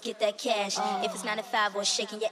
get that cash. If it's nine to five or shaking your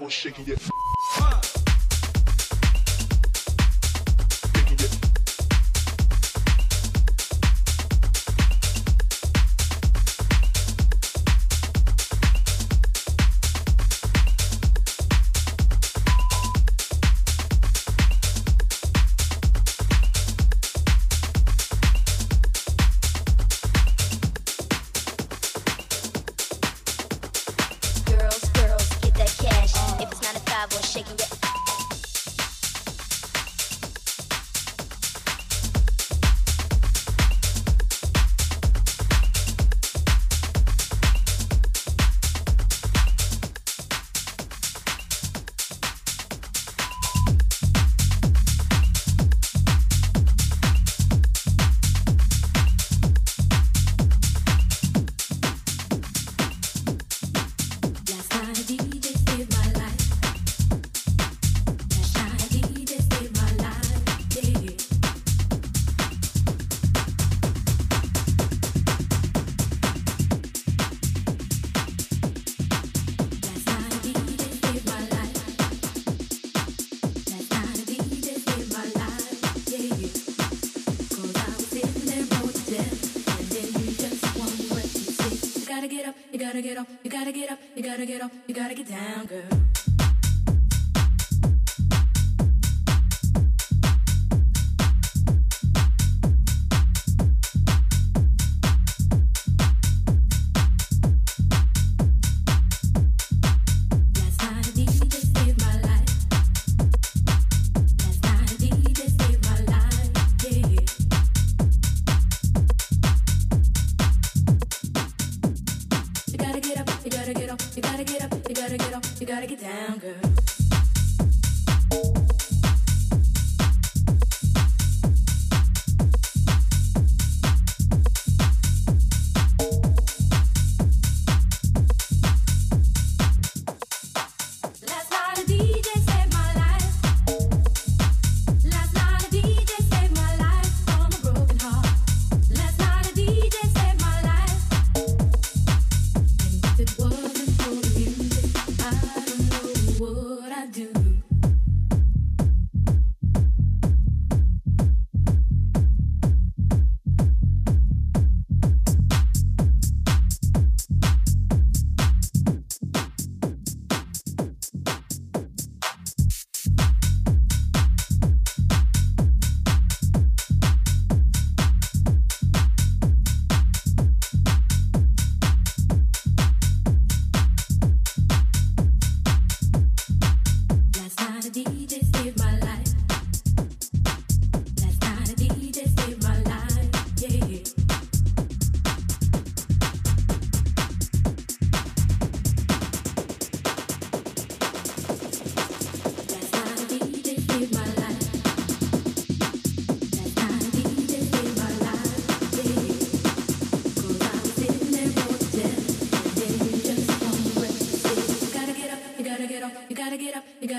was shaking it.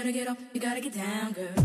You gotta get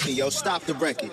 record, yo. Stop the record.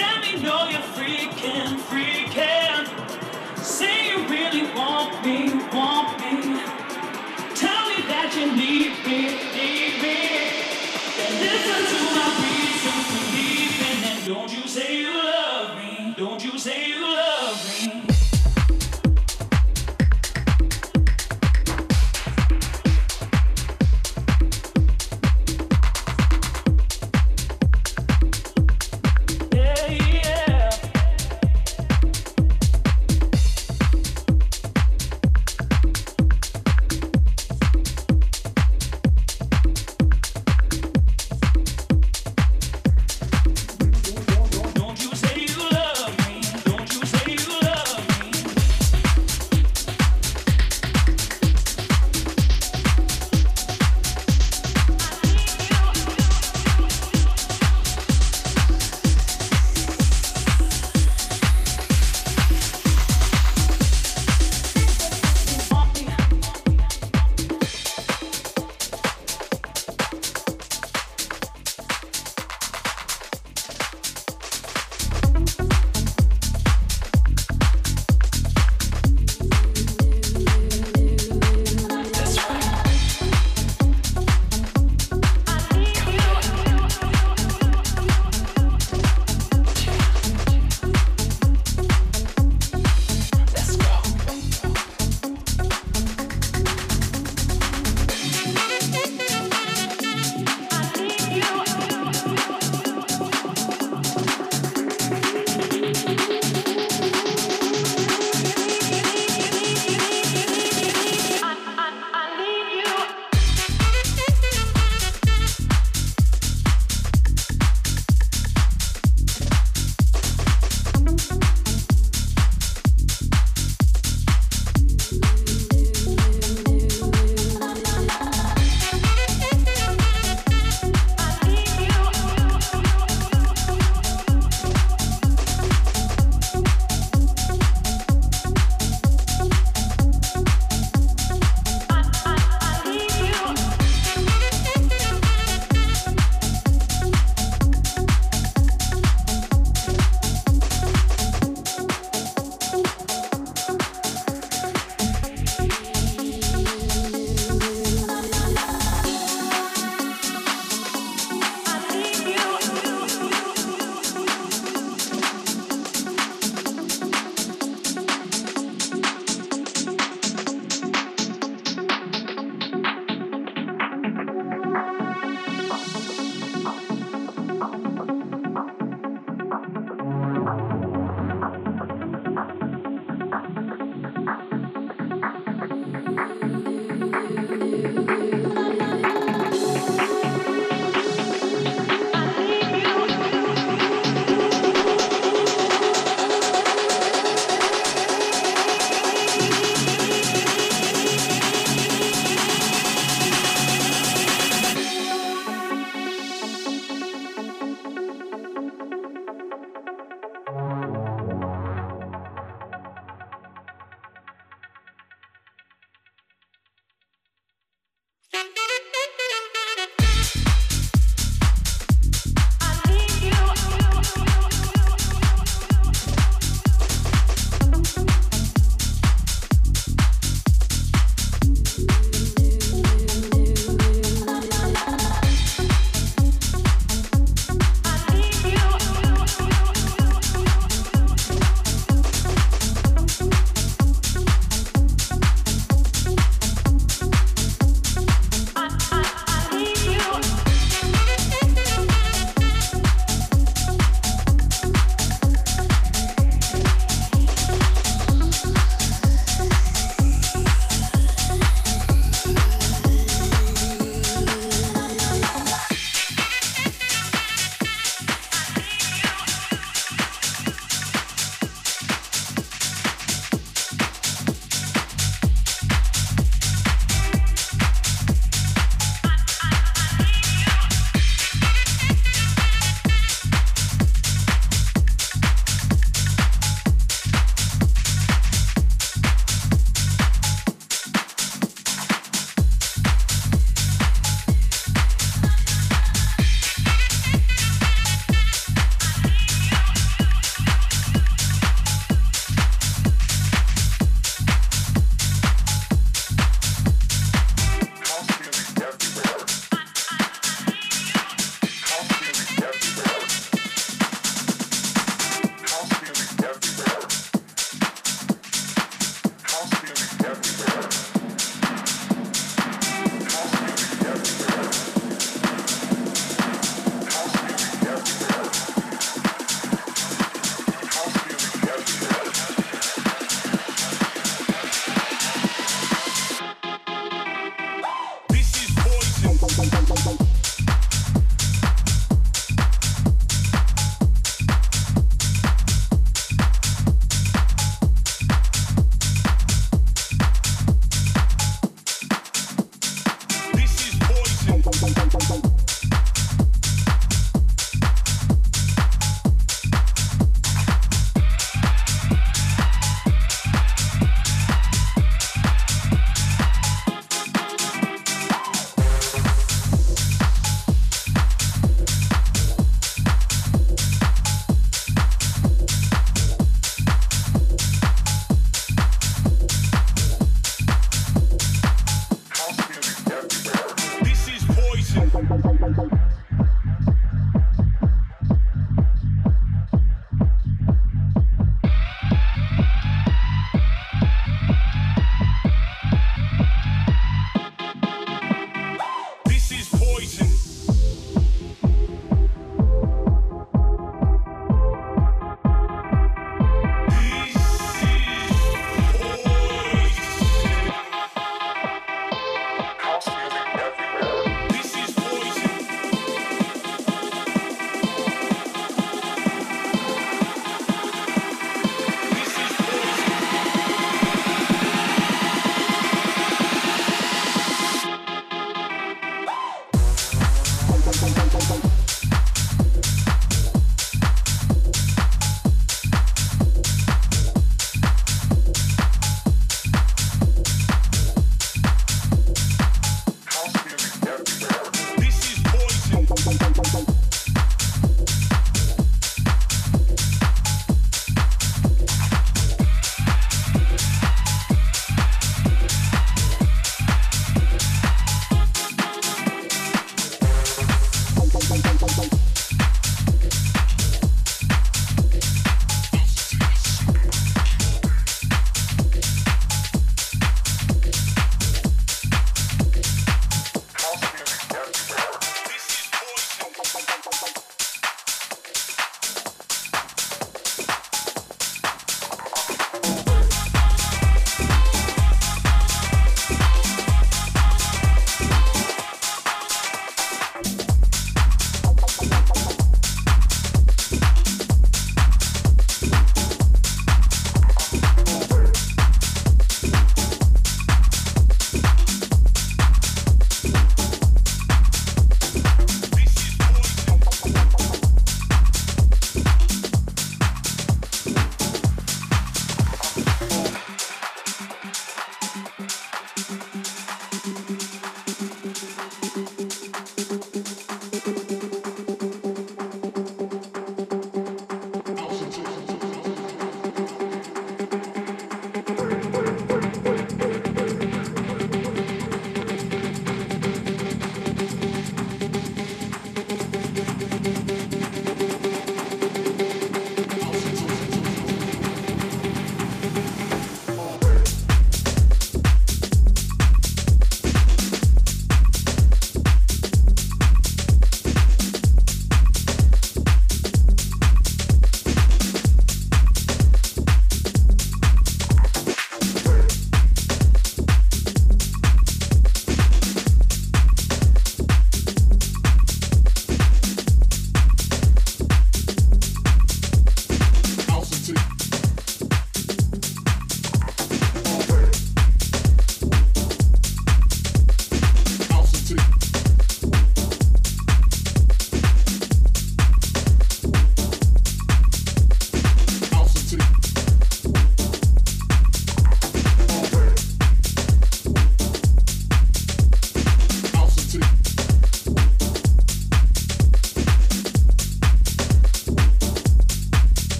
Let me know you're freaking, freaking. Say you really want me, want me. Tell me that you need me, need me. Then listen to my reason for leaving. And don't you say you love me. Don't you say you love me.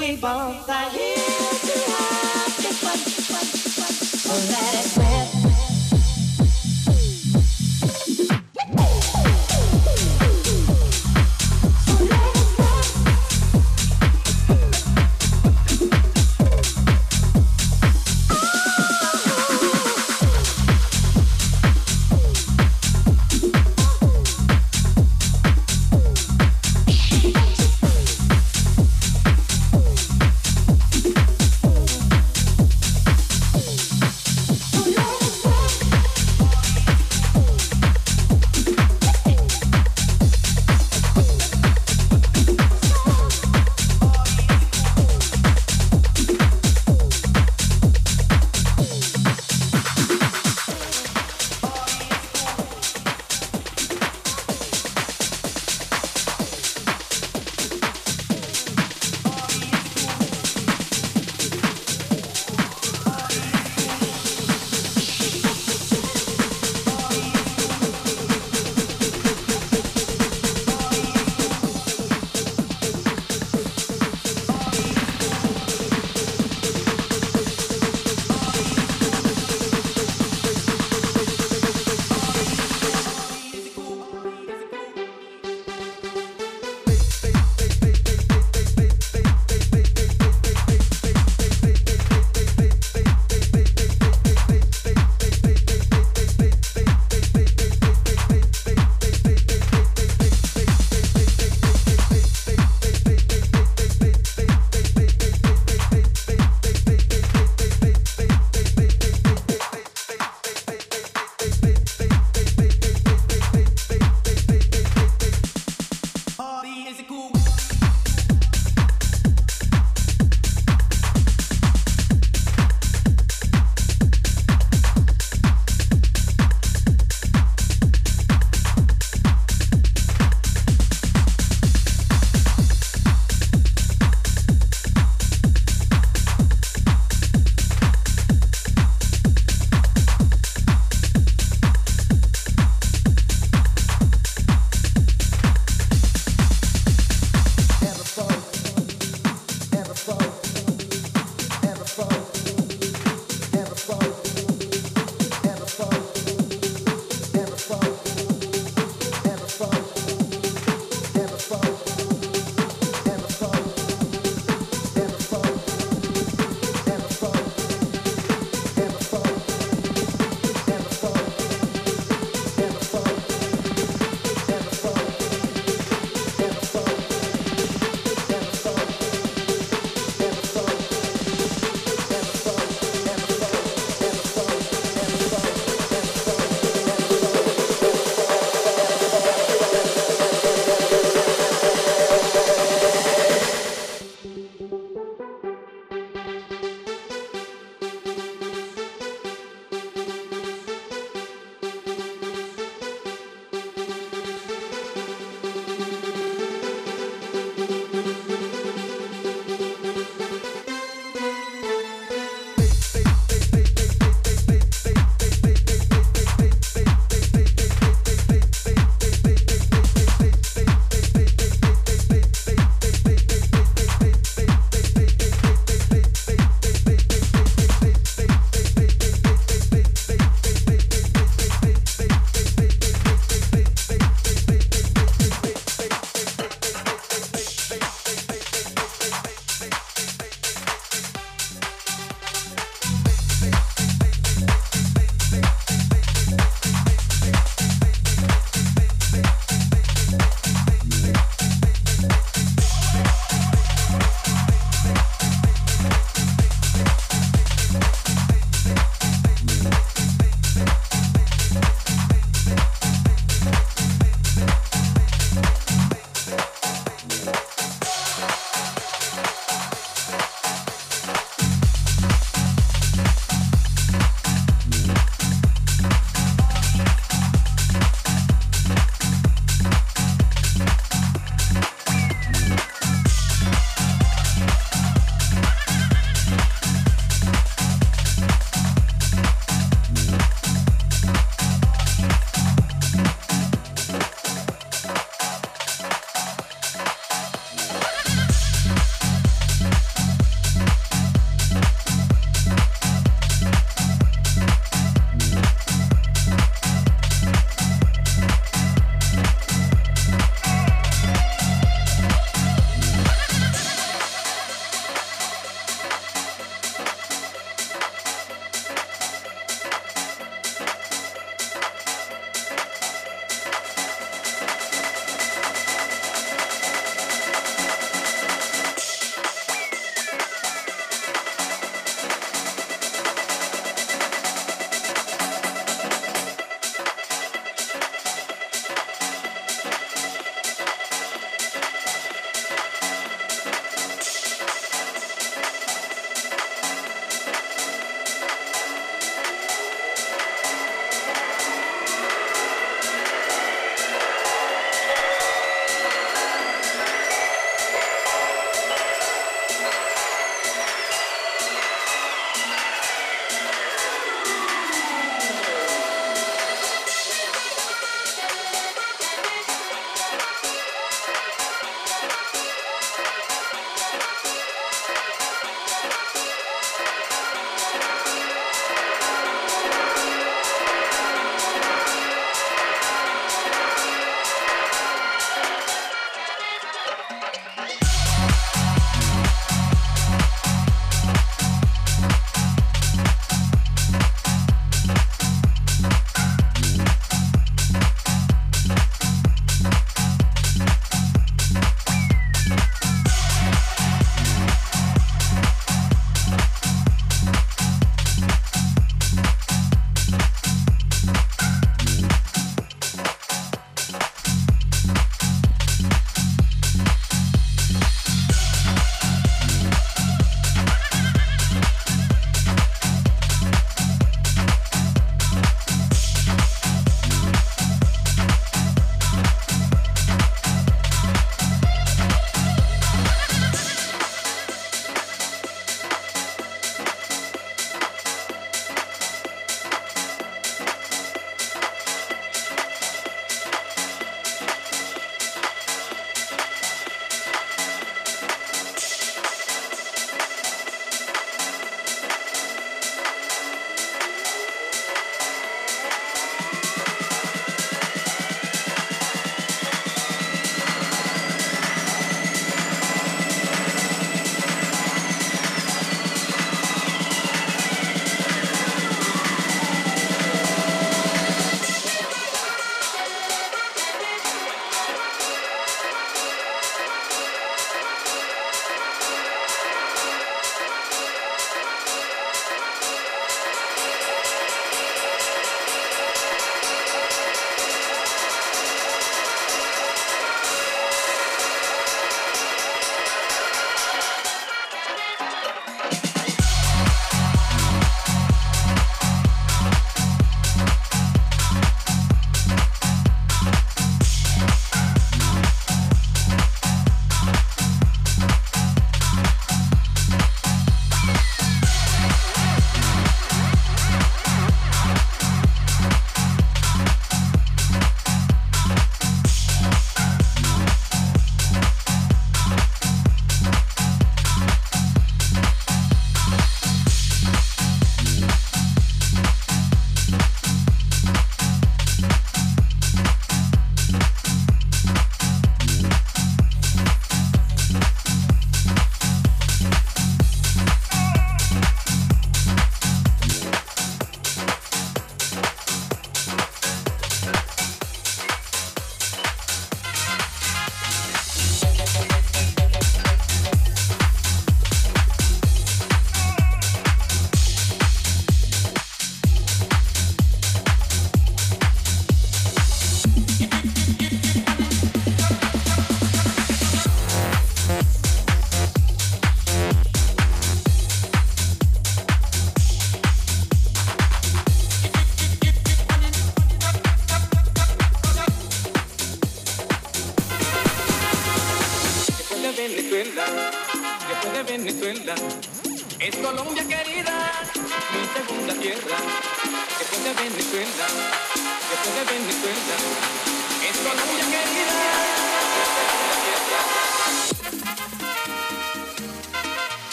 We both are here to have this one, one, one, one, one.